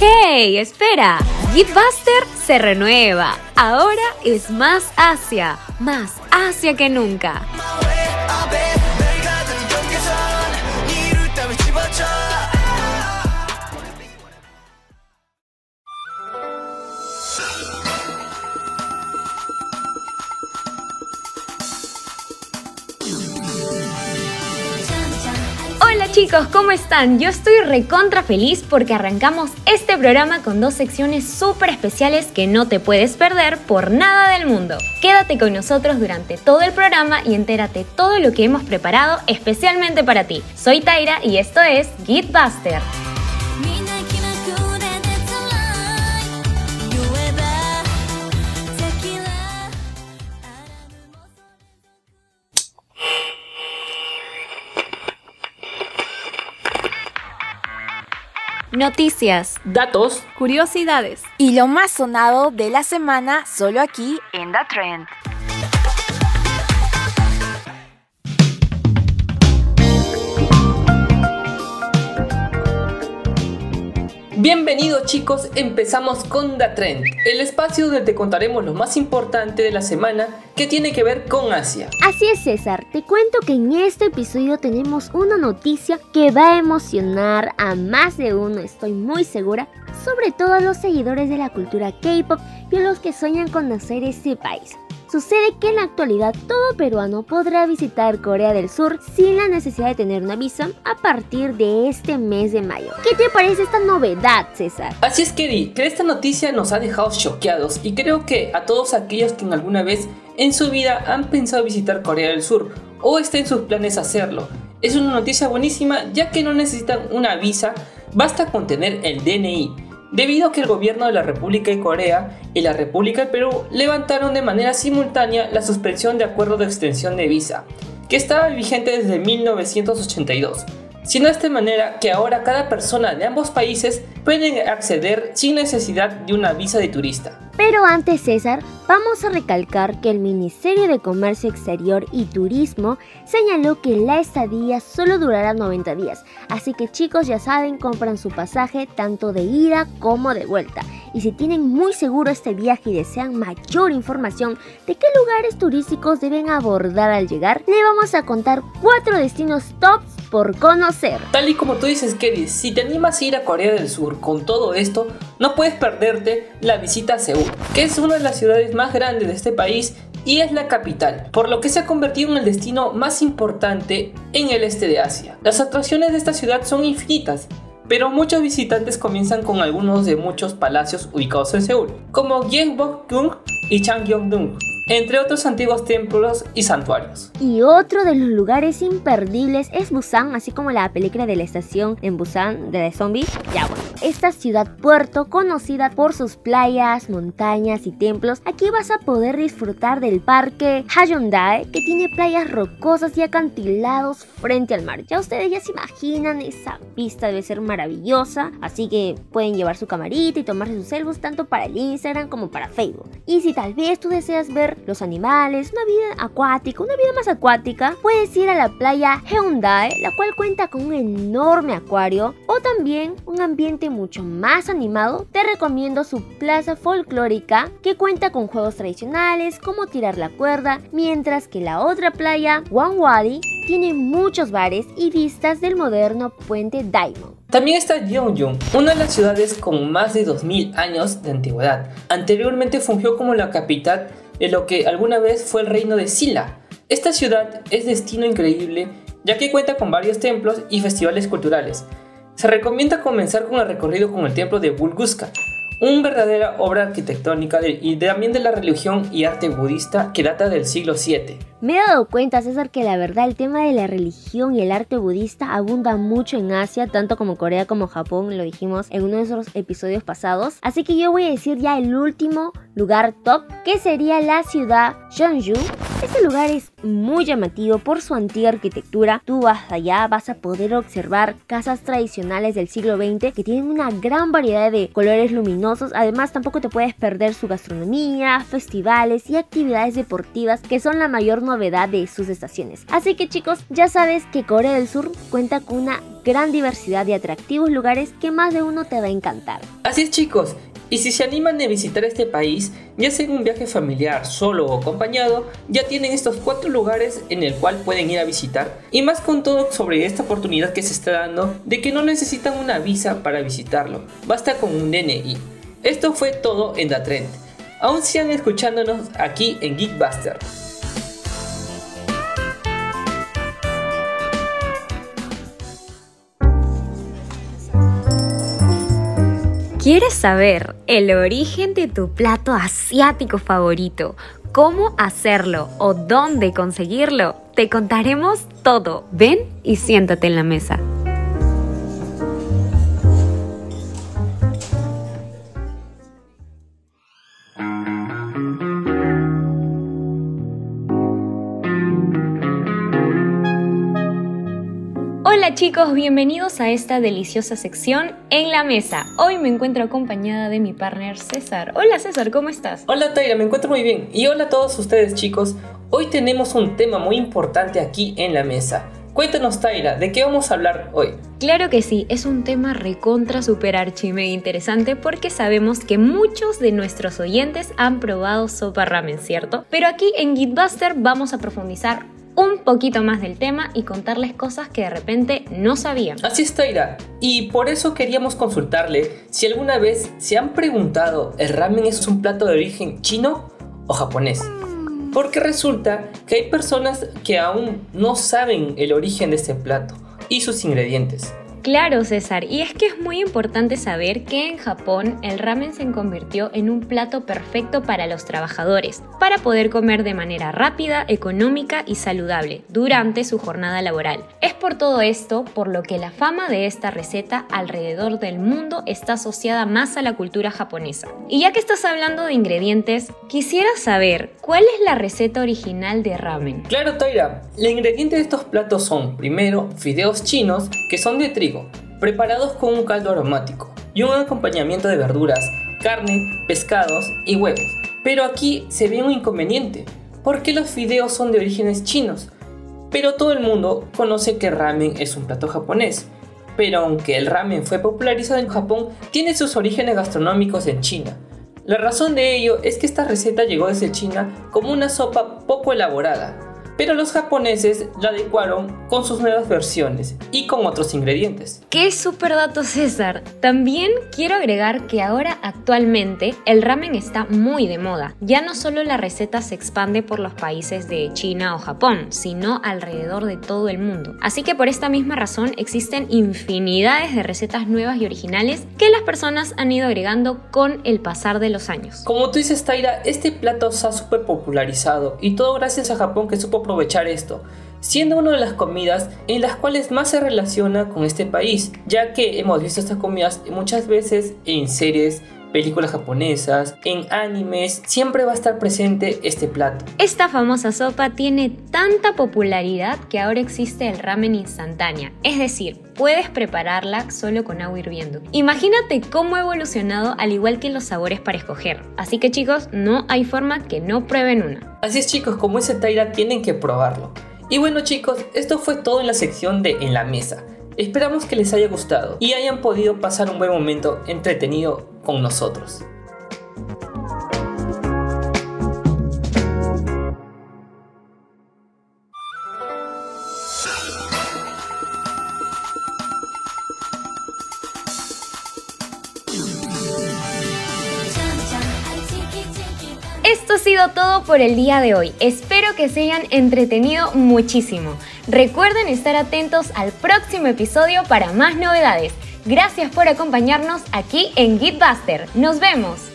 ¡Hey! Espera. Geekbuster se renueva. Ahora es más Asia. Más Asia que nunca. Chicos, ¿cómo están? Yo estoy recontra feliz porque arrancamos este programa con dos secciones súper especiales que no te puedes perder por nada del mundo. Quédate con nosotros durante todo el programa y entérate todo lo que hemos preparado especialmente para ti. Soy Taira y esto es Geekbuster. Noticias, datos, curiosidades. Y lo más sonado de la semana, solo aquí In the trend. Bienvenidos chicos, empezamos con The Trend, el espacio donde te contaremos lo más importante de la semana que tiene que ver con Asia. Así es César, te cuento que en este episodio tenemos una noticia que va a emocionar a más de uno, estoy muy segura, sobre todo a los seguidores de la cultura K-Pop y a los que sueñan conocer este país. Sucede que en la actualidad todo peruano podrá visitar Corea del Sur sin la necesidad de tener una visa a partir de este mes de mayo. ¿Qué te parece esta novedad, César? Así es que que esta noticia nos ha dejado choqueados y creo que a todos aquellos que en alguna vez en su vida han pensado visitar Corea del Sur o está en sus planes hacerlo. Es una noticia buenísima ya que no necesitan una visa, basta con tener el DNI. Debido a que el gobierno de la República de Corea y la República del Perú levantaron de manera simultánea la suspensión de acuerdo de extensión de visa, que estaba vigente desde 1982, siendo de esta manera que ahora cada persona de ambos países pueden acceder sin necesidad de una visa de turista. Pero antes, César, vamos a recalcar que el Ministerio de Comercio Exterior y Turismo señaló que la estadía solo durará 90 días, así que chicos ya saben, compran su pasaje tanto de ida como de vuelta. Y si tienen muy seguro este viaje y desean mayor información de qué lugares turísticos deben abordar al llegar, le vamos a contar cuatro destinos tops por conocer. Tal y como tú dices, Kelly, si te animas a ir a Corea del Sur con todo esto, no puedes perderte la visita a Seúl, que es una de las ciudades más grandes de este país y es la capital, por lo que se ha convertido en el destino más importante en el este de Asia. Las atracciones de esta ciudad son infinitas, pero muchos visitantes comienzan con algunos de muchos palacios ubicados en Seúl, como Gyeongbokgung y Changgyeongdong, entre otros antiguos templos y santuarios. Y otro de los lugares imperdibles es Busan, así como la película de la estación en Busan de zombies. Ya bueno, esta ciudad puerto conocida por sus playas, montañas y templos, aquí vas a poder disfrutar del parque Haeundae que tiene playas rocosas y acantilados frente al mar. Ya ustedes ya se imaginan esa vista debe ser maravillosa, así que pueden llevar su camarita y tomarse sus selfies tanto para el Instagram como para Facebook. Y si tal vez tú deseas ver los animales, una vida acuática, una vida más acuática, puedes ir a la playa Hyundai, la cual cuenta con un enorme acuario o también un ambiente mucho más animado. Te recomiendo su plaza folclórica que cuenta con juegos tradicionales como tirar la cuerda, mientras que la otra playa, Wangwadi, tiene muchos bares y vistas del moderno puente Diamond. También está Gyeongjong, una de las ciudades con más de 2000 años de antigüedad. Anteriormente fungió como la capital de lo que alguna vez fue el reino de Silla. Esta ciudad es destino increíble ya que cuenta con varios templos y festivales culturales. Se recomienda comenzar con el recorrido con el templo de Bulguska, una verdadera obra arquitectónica y también de la religión y arte budista que data del siglo VII. Me he dado cuenta, César, que la verdad el tema de la religión y el arte budista abunda mucho en Asia, tanto como Corea como Japón, lo dijimos en uno de esos episodios pasados. Así que yo voy a decir ya el último lugar top, que sería la ciudad Jeonju. Este lugar es muy llamativo por su antigua arquitectura. Tú vas allá, vas a poder observar casas tradicionales del siglo XX que tienen una gran variedad de colores luminosos. Además, tampoco te puedes perder su gastronomía, festivales y actividades deportivas que son la mayor novedad de sus estaciones. Así que chicos, ya sabes que Corea del Sur cuenta con una gran diversidad de atractivos lugares que más de uno te va a encantar. Así es chicos, y si se animan a visitar este país, ya sea en un viaje familiar, solo o acompañado, ya tienen estos cuatro lugares en el cual pueden ir a visitar. Y más con todo sobre esta oportunidad que se está dando de que no necesitan una visa para visitarlo, basta con un DNI. Esto fue todo en The Trend. Aún sigan escuchándonos aquí en Geekbuster. ¿Quieres saber el origen de tu plato asiático favorito? ¿Cómo hacerlo o dónde conseguirlo? Te contaremos todo. Ven y siéntate en la mesa. Hola chicos, bienvenidos a esta deliciosa sección en la mesa. Hoy me encuentro acompañada de mi partner César. Hola César, ¿cómo estás? Hola Taira, me encuentro muy bien. Y hola a todos ustedes chicos. Hoy tenemos un tema muy importante aquí en la mesa. Cuéntanos Taira, ¿de qué vamos a hablar hoy? Claro que sí, es un tema recontra super archime interesante porque sabemos que muchos de nuestros oyentes han probado sopa ramen, ¿cierto? Pero aquí en Gitbuster vamos a profundizar un poquito más del tema y contarles cosas que de repente no sabían. Así es, Taira. Y por eso queríamos consultarle si alguna vez se han preguntado, ¿el ramen es un plato de origen chino o japonés? Porque resulta que hay personas que aún no saben el origen de este plato y sus ingredientes. Claro, César, y es que es muy importante saber que en Japón el ramen se convirtió en un plato perfecto para los trabajadores, para poder comer de manera rápida, económica y saludable durante su jornada laboral. Es por todo esto por lo que la fama de esta receta alrededor del mundo está asociada más a la cultura japonesa. Y ya que estás hablando de ingredientes, quisiera saber cuál es la receta original de ramen. Claro, Taira, los ingredientes de estos platos son, primero, fideos chinos, que son de trigo, preparados con un caldo aromático, y un acompañamiento de verduras, carne, pescados y huevos. Pero aquí se ve un inconveniente, porque los fideos son de orígenes chinos, pero todo el mundo conoce que ramen es un plato japonés. Pero aunque el ramen fue popularizado en Japón, tiene sus orígenes gastronómicos en China. La razón de ello es que esta receta llegó desde China como una sopa poco elaborada, pero los japoneses la adecuaron con sus nuevas versiones y con otros ingredientes. ¡Qué super dato César! También quiero agregar que ahora actualmente el ramen está muy de moda. Ya no solo la receta se expande por los países de China o Japón, sino alrededor de todo el mundo. Así que por esta misma razón existen infinidades de recetas nuevas y originales que personas han ido agregando con el pasar de los años. Como tú dices, Taira, este plato se ha súper popularizado y todo gracias a Japón que supo aprovechar esto, siendo una de las comidas en las cuales más se relaciona con este país, ya que hemos visto estas comidas muchas veces en series, películas japonesas, en animes, siempre va a estar presente este plato. Esta famosa sopa tiene tanta popularidad que ahora existe el ramen instantánea, es decir, puedes prepararla solo con agua hirviendo. Imagínate cómo ha evolucionado al igual que los sabores para escoger. Así que chicos, no hay forma que no prueben una. Así es chicos, como ese Taira tienen que probarlo. Y bueno chicos, esto fue todo en la sección de En la Mesa. Esperamos que les haya gustado y hayan podido pasar un buen momento entretenido con nosotros. Esto ha sido todo por el día de hoy. Espero que se hayan entretenido muchísimo. Recuerden estar atentos al próximo episodio para más novedades. Gracias por acompañarnos aquí en Gitbuster. Nos vemos.